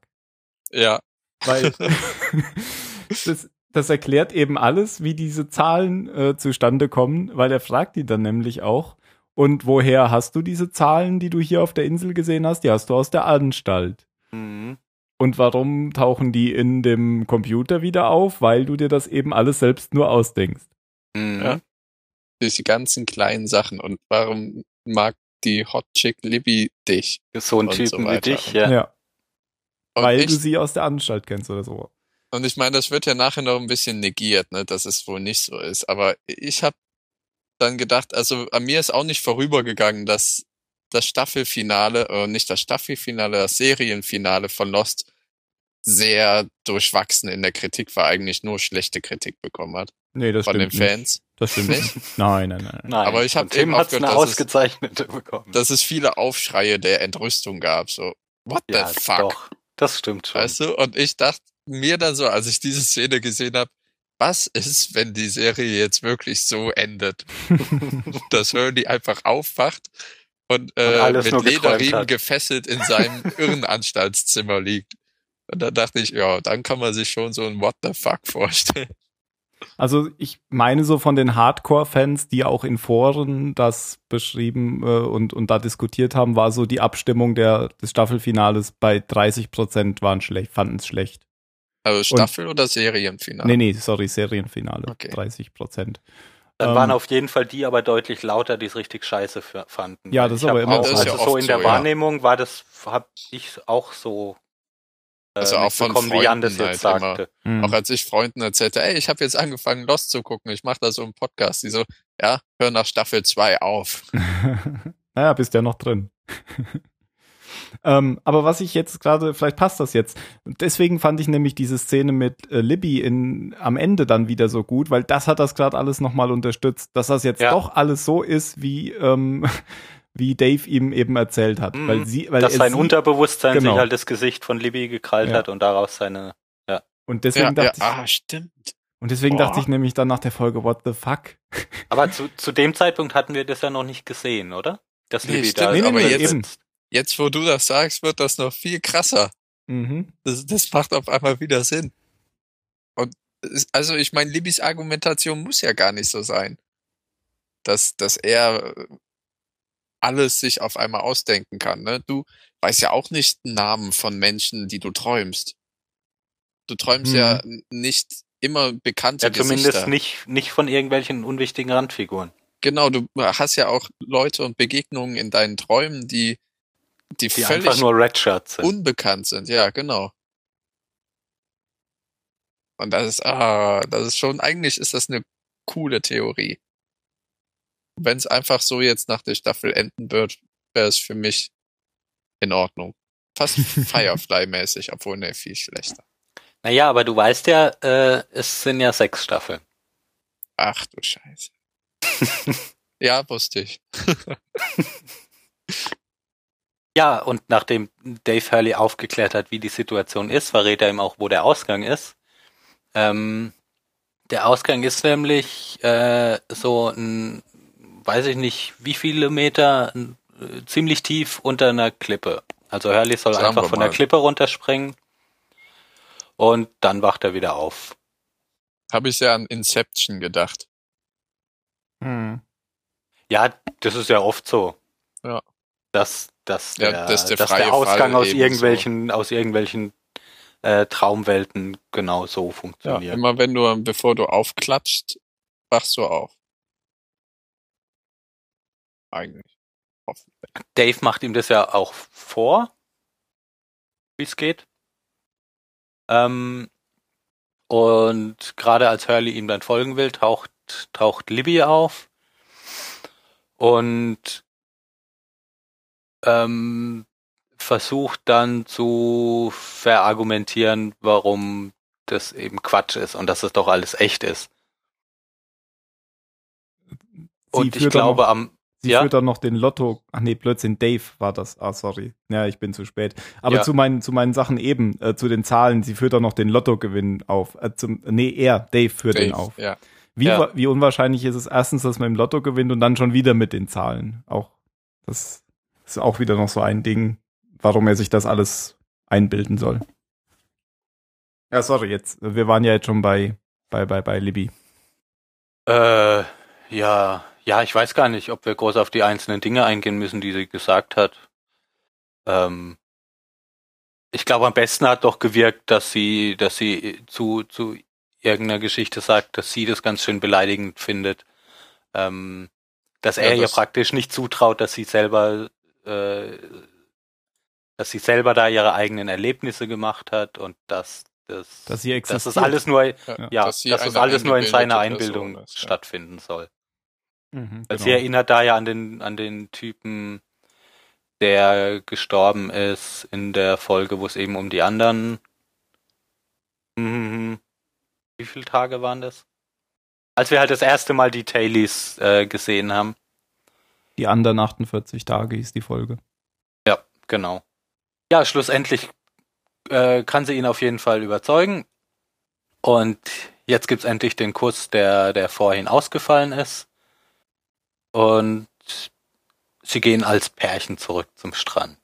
ja, Weil das, das erklärt eben alles, wie diese Zahlen äh, zustande kommen, weil er fragt die dann nämlich auch. Und woher hast du diese Zahlen, die du hier auf der Insel gesehen hast? Die hast du aus der Anstalt. Mhm. Und warum tauchen die in dem Computer wieder auf? Weil du dir das eben alles selbst nur ausdenkst. Mhm. Ja. diese ganzen kleinen Sachen. Und warum mag die Hot Chick Libby dich? So ein Und so Typen wie weiter. dich, ja. Ja, weil ich, du sie aus der Anstalt kennst oder so. Und ich meine, das wird ja nachher noch ein bisschen negiert, ne, dass es wohl nicht so ist. Aber ich habe dann gedacht, also an mir ist auch nicht vorübergegangen, dass das Staffelfinale, äh, nicht das Staffelfinale, das Serienfinale von Lost sehr durchwachsen in der Kritik war, eigentlich nur schlechte Kritik bekommen hat Nee, das von den stimmt nicht. Fans. Das stimmt Nicht? nicht. Nein, nein, nein. Nein, Aber ich hab von Tim eben hat's eine aufgehört, dass es- ausgezeichnete bekommen. Dass es viele Aufschreie der Entrüstung gab, so, what the ja, fuck? doch. Das stimmt schon. Weißt du? Und ich dachte mir dann so, als ich diese Szene gesehen habe, was ist, wenn die Serie jetzt wirklich so endet? dass Hurley einfach aufwacht und, äh, Und mit Lederriemen gefesselt in seinem Irrenanstaltszimmer liegt. Und da dachte ich, ja, dann kann man sich schon so ein What the fuck vorstellen. Also ich meine so von den Hardcore-Fans, die auch in Foren das beschrieben äh, und, und da diskutiert haben, war so die Abstimmung der, des Staffelfinales bei 30 Prozent waren schlecht, fanden es schlecht. Also Staffel oder Serienfinale? Nee, nee, sorry, Serienfinale. Okay. 30 Prozent. Dann Ähm, waren auf jeden Fall die aber deutlich lauter, die es richtig scheiße fanden. Ja, das ist aber immer auch, so. also Das ist ja so in der so, ja. Wahrnehmung war das, hab ich auch so äh, Also auch von mitbekommen, wie Jan das Freunden jetzt halt sagte. Mhm. Auch als ich Freunden erzählte, ey, ich habe jetzt angefangen, Lost zu gucken, ich mache da so einen Podcast, die so, ja, hör nach Staffel 2 auf. naja, bist ja noch drin. ähm, aber was ich jetzt gerade, vielleicht passt das jetzt. Deswegen fand ich nämlich diese Szene mit äh, Libby in, am Ende dann wieder so gut, weil das hat das gerade alles nochmal unterstützt, dass das jetzt Ja. doch alles so ist, wie, ähm, wie Dave ihm eben erzählt hat. Mhm. Weil sie, weil Dass er sein sie, Unterbewusstsein Genau. sich halt das Gesicht von Libby gekrallt Ja. hat und daraus seine. und deswegen ja, dachte ja, ich, ah, stimmt. und deswegen Boah. dachte ich nämlich dann nach der Folge, what the fuck? Aber zu, zu dem Zeitpunkt hatten wir das ja noch nicht gesehen, oder? Dass Nee, Libby stimmt, da Nee, nee, aber nee, jetzt- eben. Jetzt, wo du das sagst, wird das noch viel krasser. Mhm. Das, das macht auf einmal wieder Sinn. Und also ich meine, Libbys Argumentation muss ja gar nicht so sein, dass dass er äh, alles sich auf einmal ausdenken kann. Ne? Du weißt ja auch nicht Namen von Menschen, die du träumst. Du träumst Mhm. ja nicht immer bekannte ja zumindest Gesichter. nicht, nicht von irgendwelchen unwichtigen Randfiguren. Genau, du hast ja auch Leute und Begegnungen in deinen Träumen, die die, Die völlig einfach nur Redshirts sind. unbekannt sind. Ja, genau. Und das ist, ah, das ist schon, eigentlich ist das eine coole Theorie. Wenn es einfach so jetzt nach der Staffel enden wird, wäre es für mich in Ordnung. Fast Firefly-mäßig, obwohl ne, viel schlechter. Naja, aber du weißt ja, äh, es sind ja sechs Staffeln. Ach du Scheiße. ja, wusste ich. Ja, und nachdem Dave Hurley aufgeklärt hat, wie die Situation ist, verrät er ihm auch, wo der Ausgang ist. Ähm, der Ausgang ist nämlich äh, so ein, weiß ich nicht, wie viele Meter, äh, ziemlich tief unter einer Klippe. Also Hurley soll Sagen einfach von der. Klippe runterspringen und dann wacht er wieder auf. Habe ich ja an Inception gedacht. Hm. Ja, das ist ja oft so. Ja. Dass, dass, Ja, der, dass der dass der Ausgang Fall aus irgendwelchen, aus irgendwelchen äh, Traumwelten genau so Ja, funktioniert. immer wenn du, bevor du aufklatscht, wachst du auf. Eigentlich. Dave macht ihm das ja auch vor, wie es geht. Ähm, und gerade als Hurley ihm dann folgen will, taucht, taucht Libby auf und ähm, versucht dann zu verargumentieren, warum das eben Quatsch ist und dass es doch alles echt ist. Und ich glaube noch, am sie ja? führt dann noch den Lotto, ach nee, Blödsinn, Dave war das. Ah, sorry. Ja, ich bin zu spät. Aber Ja. zu meinen, zu meinen Sachen eben, äh, zu den Zahlen, sie führt dann noch den Lottogewinn auf. Äh, zum, nee, er, Dave führt den Dave, auf. Ja. Wie, Ja. wie unwahrscheinlich ist es erstens, dass man im Lotto gewinnt und dann schon wieder mit den Zahlen. Auch das ist auch wieder noch so ein Ding, warum er sich das alles einbilden soll. Ja, sorry, jetzt, wir waren ja jetzt schon bei, bei, bei, bei Libby. Äh, ja, ja, ich weiß gar nicht, ob wir groß auf die einzelnen Dinge eingehen müssen, die sie gesagt hat. Ähm, ich glaube, am besten hat doch gewirkt, dass sie, dass sie zu, zu irgendeiner Geschichte sagt, dass sie das ganz schön beleidigend findet. Ähm, dass Ja, er ihr das- praktisch nicht zutraut, dass sie selber, äh, dass sie selber da ihre eigenen Erlebnisse gemacht hat und dass das, Dass sie dass das existiert. alles nur, ja, Ja, dass, sie das alles nur in seiner Einbildung ist, ja. stattfinden soll. Mhm, genau. Sie erinnert da ja an den, an den Typen, der gestorben ist in der Folge, wo es eben um die anderen. Mhm. Wie viele Tage waren das? Als wir halt das erste Mal die Tailies äh, gesehen haben. Die anderen 48 Tage hieß die Folge. Ja, genau. Ja, schlussendlich äh, kann sie ihn auf jeden Fall überzeugen. Und jetzt gibt's endlich den Kuss, der, der vorhin ausgefallen ist. Und sie gehen als Pärchen zurück zum Strand.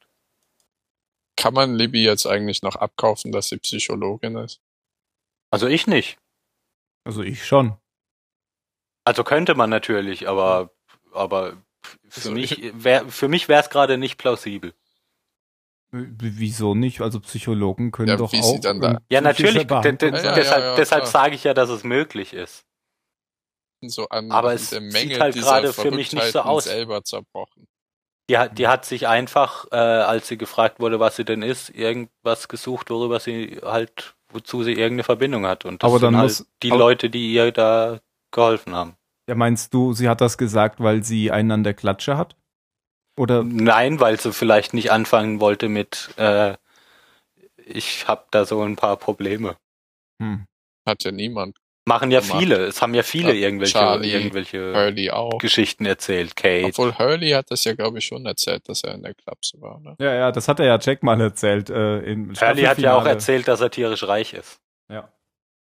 Kann man Libby jetzt eigentlich noch abkaufen, dass sie Psychologin ist? Also ich nicht. Also ich schon. Also könnte man natürlich, aber, aber für Also mich wär, für mich wäre es gerade nicht plausibel. Wieso nicht? Also Psychologen können Ja, doch auch. sie dann da- Ja, natürlich. Ja, deshalb ja, deshalb sage ich ja, dass es möglich ist. So an Aber es der sieht halt gerade für mich nicht so aus. selber zerbrochen. Die hat, die hat sich einfach, äh, als sie gefragt wurde, was sie denn ist, irgendwas gesucht, worüber sie halt, wozu sie irgendeine Verbindung hat. Und das Aber dann sind muss- halt die aber- Leute, die ihr da geholfen haben. Ja, meinst du, sie hat das gesagt, weil sie einen an der Klatsche hat? Oder Nein, weil sie vielleicht nicht anfangen wollte mit, äh, ich habe da so ein paar Probleme. hm. Hat ja niemand. Machen ja Gemacht. viele. Es haben ja viele Ja, irgendwelche, Charlie, irgendwelche Hurley auch. Geschichten erzählt. Kate. Obwohl Hurley hat das ja, glaube ich, schon erzählt, dass er in der Klapse war. Ne? Ja, ja, das hat er ja Jack mal erzählt. Äh, im Hurley hat ja auch erzählt, dass er tierisch reich ist. Ja.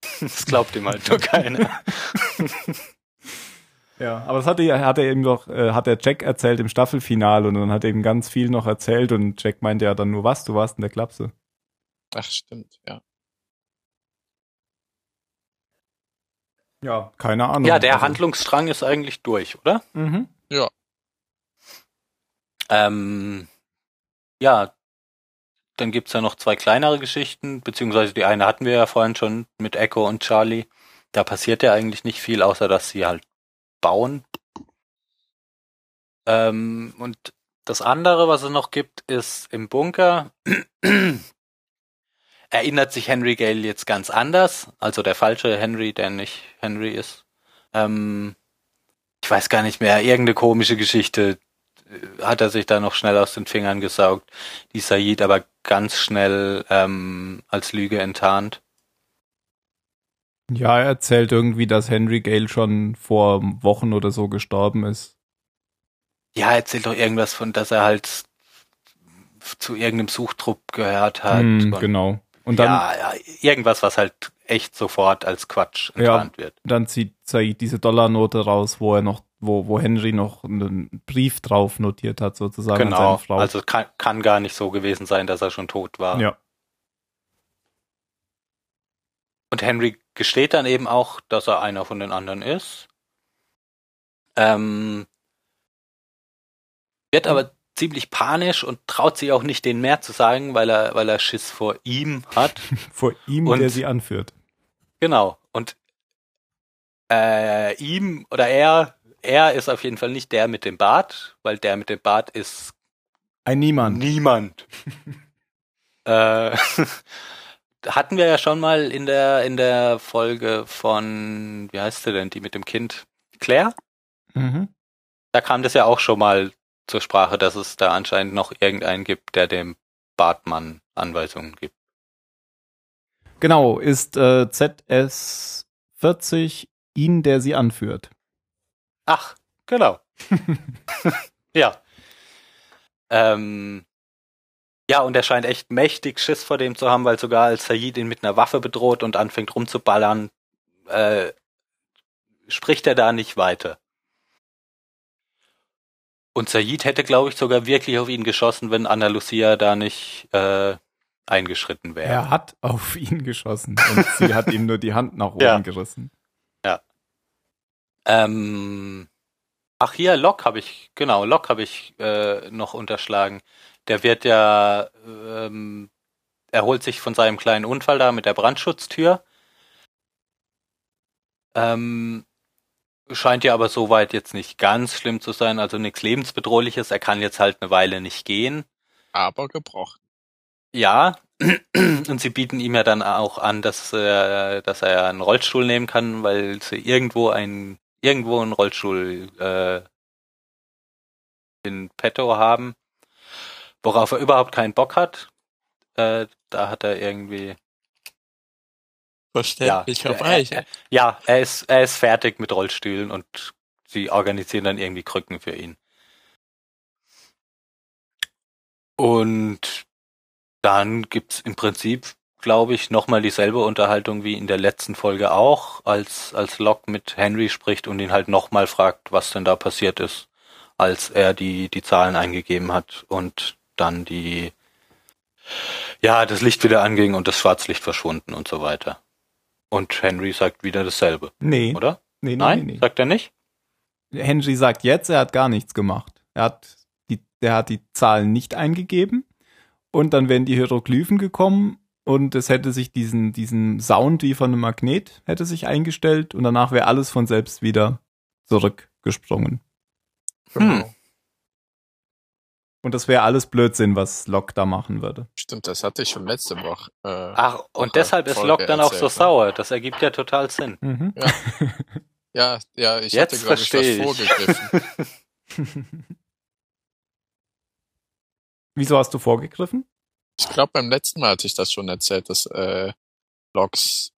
Das glaubt ihm halt nur keiner. Ja, aber das hat er, hat er eben doch, äh, hat der Jack erzählt im Staffelfinale und dann hat er eben ganz viel noch erzählt und Jack meinte ja dann nur was, du warst in der Klapse. Ach, stimmt, ja. Ja, keine Ahnung. ja, der Also- Handlungsstrang ist eigentlich durch, oder? Mhm. Ähm, ja, dann gibt's ja noch zwei kleinere Geschichten, beziehungsweise die eine hatten wir ja vorhin schon mit Echo und Charlie. Da passiert ja eigentlich nicht viel, außer dass sie halt bauen. Ähm, und das andere, was es noch gibt, ist im Bunker. Erinnert sich Henry Gale jetzt ganz anders, also der falsche Henry, der nicht Henry ist. Ähm, ich weiß gar nicht mehr, irgendeine komische Geschichte äh, hat er sich da noch schnell aus den Fingern gesaugt, die Said aber ganz schnell ähm, als Lüge enttarnt. Ja, er erzählt irgendwie, dass Henry Gale schon vor Wochen oder so gestorben ist. Ja, er erzählt doch irgendwas von, dass er halt zu irgendeinem Suchtrupp gehört hat. Hm, und genau. Und dann, ja, ja, irgendwas, was halt echt sofort als Quatsch Ja. enttarnt wird. dann zieht Said diese Dollarnote raus, wo er noch, wo, wo Henry noch einen Brief drauf notiert hat, sozusagen Genau. Also kann, kann gar nicht so gewesen sein, dass er schon tot war. ja. Und Henry gesteht dann eben auch, dass er einer von den anderen ist. Ähm, wird aber ziemlich panisch und traut sich auch nicht, den mehr zu sagen, weil er, weil er Schiss vor ihm hat. Vor ihm, Und- der sie anführt. Genau. Und äh, ihm oder er, er ist auf jeden Fall nicht der mit dem Bart, weil der mit dem Bart ist Ein Niemand. niemand. äh, hatten wir ja schon mal in der in der Folge von wie heißt sie denn die mit dem Kind Claire? Mhm. Da kam das ja auch schon mal zur Sprache, dass es da anscheinend noch irgendeinen gibt, der dem Bartmann Anweisungen gibt. Genau, ist äh, ZS40 ihn, der sie anführt. Ach, genau. ja. Ähm, ja, und er scheint echt mächtig Schiss vor dem zu haben, weil sogar als Said ihn mit einer Waffe bedroht und anfängt rumzuballern, äh, spricht er da nicht weiter. Und Said hätte, glaube ich, sogar wirklich auf ihn geschossen, wenn Anna Lucia da nicht äh, eingeschritten wäre. Er hat auf ihn geschossen und sie hat ihm nur die Hand nach oben Ja. gerissen. Ähm, ach hier, Locke habe ich, genau, Locke habe ich äh, noch unterschlagen. Der wird ja, ähm, er holt sich von seinem kleinen Unfall da mit der Brandschutztür. Ähm, scheint ja aber soweit jetzt nicht ganz schlimm zu sein, also nichts lebensbedrohliches. Er kann jetzt halt eine Weile nicht gehen. Aber gebrochen. Ja, und sie bieten ihm ja dann auch an, dass, äh, dass er einen Rollstuhl nehmen kann, weil sie irgendwo ein irgendwo einen Rollstuhl äh, in petto haben, worauf er überhaupt keinen Bock hat. Äh, da hat er irgendwie Verständlicherweise. äh, ja, er ist er ist fertig mit Rollstühlen und sie organisieren dann irgendwie Krücken für ihn. Und dann gibt's im Prinzip, glaube ich, nochmal dieselbe Unterhaltung wie in der letzten Folge auch, als, als Locke mit Henry spricht und ihn halt nochmal fragt, was denn da passiert ist, als er die, die Zahlen eingegeben hat und dann die, ja, das Licht wieder anging und das Schwarzlicht verschwunden und so weiter. Und Henry sagt wieder dasselbe, Nee, oder? nee, nee, Nein? nee, Sagt er nicht? nee. Henry sagt jetzt, er hat gar nichts gemacht. Er hat die, der hat die Zahlen nicht eingegeben und dann wären die Hieroglyphen gekommen und es hätte sich diesen, diesen Sound wie von einem Magnet hätte sich eingestellt und danach wäre alles von selbst wieder zurückgesprungen. Hm. Und das wäre alles Blödsinn, was Locke da machen würde. Stimmt, das hatte ich schon letzte Woche. Äh, Ach, und Woche deshalb ist Locke dann auch so erzählt, sauer. Das ergibt ja total Sinn. Mhm. ja, ja, ich Jetzt hatte, glaube ich, was ich. vorgegriffen. Wieso hast du vorgegriffen? Ich glaube, beim letzten Mal hatte ich das schon erzählt, dass äh, Logs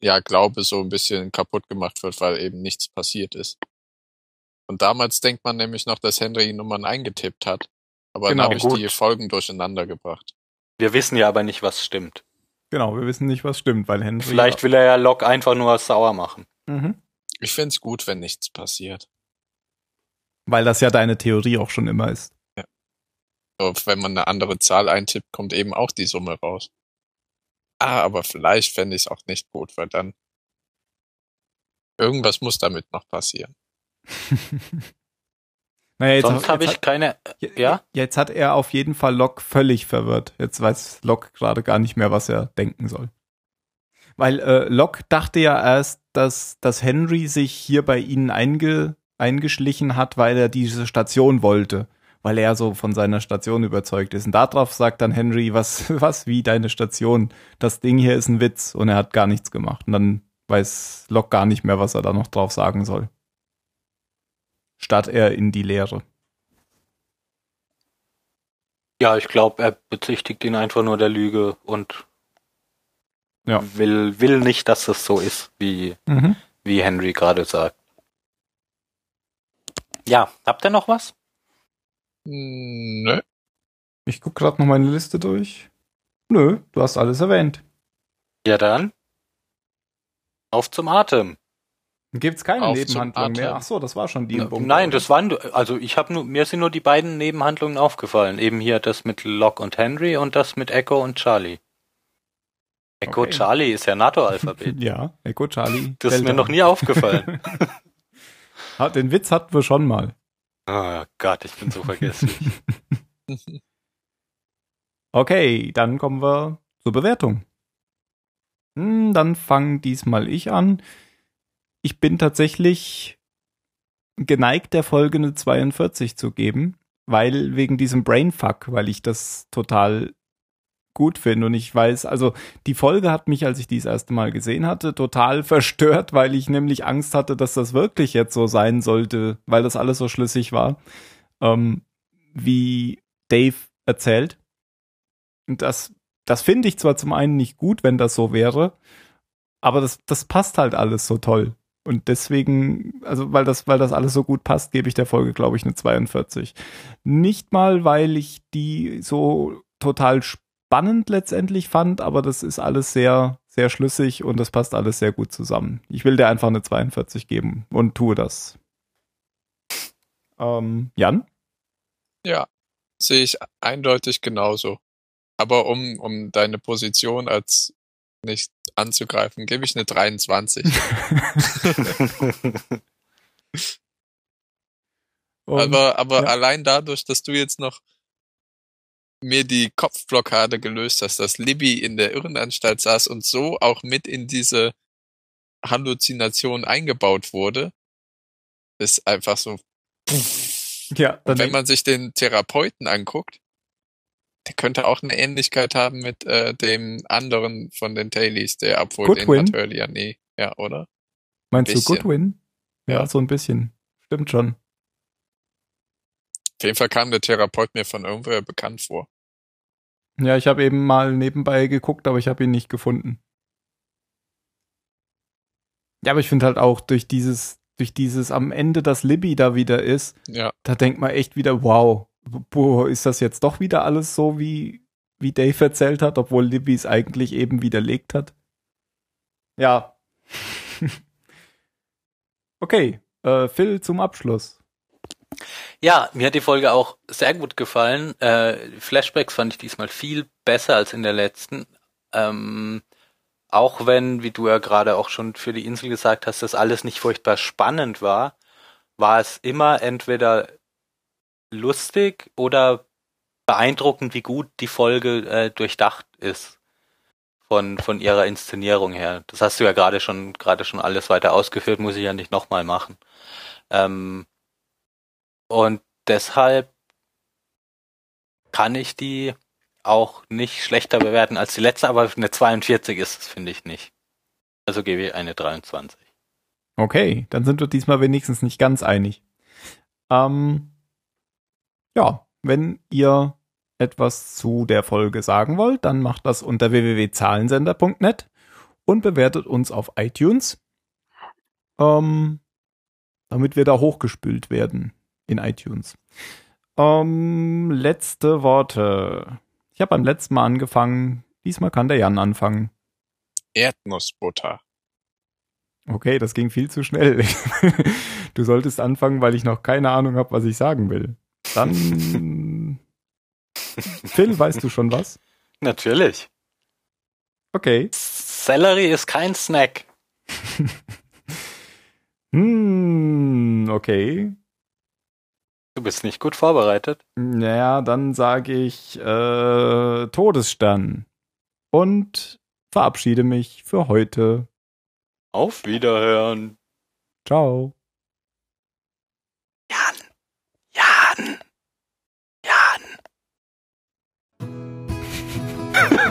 ja Glaube so ein bisschen kaputt gemacht wird, weil eben nichts passiert ist. Und damals denkt man nämlich noch, dass Henry Nummern eingetippt hat. Aber Genau, dann habe ich gut. die Folgen durcheinander gebracht. Wir wissen ja aber nicht, was stimmt. Genau, wir wissen nicht, was stimmt, weil Henry. Vielleicht will er ja Locke einfach nur sauer machen. Mhm. Ich find's gut, wenn nichts passiert. Weil das ja deine Theorie auch schon immer ist. So, wenn man eine andere Zahl eintippt, kommt eben auch die Summe raus. Ah, aber vielleicht fände ich es auch nicht gut, weil dann irgendwas muss damit noch passieren. naja, jetzt, Sonst habe ich keine. hat, ja? Jetzt hat er auf jeden Fall Locke völlig verwirrt. Jetzt weiß Locke gerade gar nicht mehr, was er denken soll. Weil äh, Locke dachte ja erst, dass, dass Henry sich hier bei ihnen einge, eingeschlichen hat, weil er diese Station wollte. Weil er so von seiner Station überzeugt ist. Und darauf sagt dann Henry, was, was, wie deine Station? Das Ding hier ist ein Witz. Und er hat gar nichts gemacht. Und dann weiß Locke gar nicht mehr, was er da noch drauf sagen soll. Statt er in die Leere. Ja, ich glaube, er bezichtigt ihn einfach nur der Lüge und Ja. will, will nicht, dass es so ist, wie, Mhm. wie Henry gerade sagt. Ja, habt ihr noch was? Nö. Ich gucke gerade noch meine Liste durch. Nö, du hast alles erwähnt. Ja dann. Auf zum Atem. Gibt es keine Nebenhandlung mehr? Ach so, das war schon die. N- im Bunker, Nein, das waren, also ich habe nur, mir sind nur die beiden Nebenhandlungen aufgefallen. Eben hier das mit Locke und Henry und das mit Echo und Charlie. Echo Okay. Charlie ist ja NATO-Alphabet. Ja, Echo Charlie. Das ist mir Delta. noch nie aufgefallen. Den Witz hatten wir schon mal. oh Gott, ich bin so vergesslich. Okay, dann kommen wir zur Bewertung. Hm, dann fang diesmal ich an. Ich bin tatsächlich geneigt, der Folge eine 42 zu geben, weil wegen diesem Brainfuck, weil ich das total gut finde und ich weiß, also die Folge hat mich, als ich die das erste Mal gesehen hatte, total verstört, weil ich nämlich Angst hatte, dass das wirklich jetzt so sein sollte, weil das alles so schlüssig war, ähm, wie Dave erzählt. Und das, das finde ich zwar zum einen nicht gut, wenn das so wäre, aber das, das passt halt alles so toll. Und deswegen, also weil das, weil das alles so gut passt, gebe ich der Folge, glaube ich, eine 42. Nicht mal, weil ich die so total spannend letztendlich fand, aber das ist alles sehr, sehr schlüssig und das passt alles sehr gut zusammen. Ich will dir einfach eine 42 geben und tue das. Ähm, Jan? Ja, sehe ich eindeutig genauso. Aber um, um deine Position als nicht anzugreifen, gebe ich eine 23. Und- aber aber ja. allein dadurch, dass du jetzt noch mir die Kopfblockade gelöst hast, dass Libby in der Irrenanstalt saß und so auch mit in diese Halluzination eingebaut wurde, ist einfach so. ja, Und wenn man sich den Therapeuten anguckt, der könnte auch eine Ähnlichkeit haben mit äh, dem anderen von den Tailies, der obwohl Goodwin? den hat Hurley ja nie. Ja, oder? Meinst du. Goodwin? Ja, Ja. so ein bisschen. Stimmt schon. Auf jeden Fall kam der Therapeut mir von irgendwoher bekannt vor. Ja, ich habe eben mal nebenbei geguckt, aber ich habe ihn nicht gefunden. Ja, aber ich finde halt auch durch dieses, durch dieses am Ende, dass Libby da wieder ist, Ja, da denkt man echt wieder, wow, boah, ist das jetzt doch wieder alles so, wie, wie Dave erzählt hat, obwohl Libby es eigentlich eben widerlegt hat? Ja. okay, äh, Phil zum Abschluss. Ja, mir hat die Folge auch sehr gut gefallen. Äh, Flashbacks fand ich diesmal viel besser als in der letzten. Ähm, auch wenn, wie du ja gerade auch schon für die Insel gesagt hast, das alles nicht furchtbar spannend war, war es immer entweder lustig oder beeindruckend, wie gut die Folge äh, durchdacht ist von von ihrer Inszenierung her. Das hast du ja gerade schon gerade schon alles weiter ausgeführt, muss ich ja nicht nochmal machen. Ähm, und deshalb kann ich die auch nicht schlechter bewerten als die letzte, aber eine 42 ist es, finde ich nicht. Also gebe ich eine 23. Okay, dann sind wir diesmal wenigstens nicht ganz einig. Ähm, ja, wenn ihr etwas zu der Folge sagen wollt, dann macht das unter www.zahlensender.net und bewertet uns auf iTunes, ähm, damit wir da hochgespült werden in iTunes. Ähm, letzte Worte. Ich habe beim letzten Mal angefangen. Diesmal kann der Jan anfangen. Erdnussbutter. Okay, das ging viel zu schnell. du solltest anfangen, weil ich noch keine Ahnung habe, was ich sagen will. Dann. Phil, weißt du schon was? Natürlich. Okay. Sellerie ist kein Snack. Hm, okay. Du bist nicht gut vorbereitet. Naja, dann sage ich äh, Todesstern. Und verabschiede mich für heute. Auf Wiederhören. Ciao.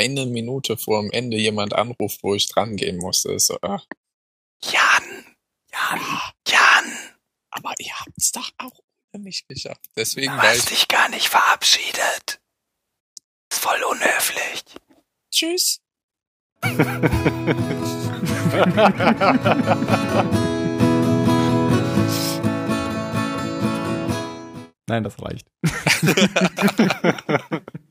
eine Minute vor dem Ende jemand anruft, wo ich dran gehen musste. Ist so, ach, Jan! Jan! ja, Jan! aber ihr habt's doch auch ohne mich geschafft. Deswegen Du hast dich gar nicht verabschiedet. Ist voll unhöflich. tschüss. Nein, das reicht.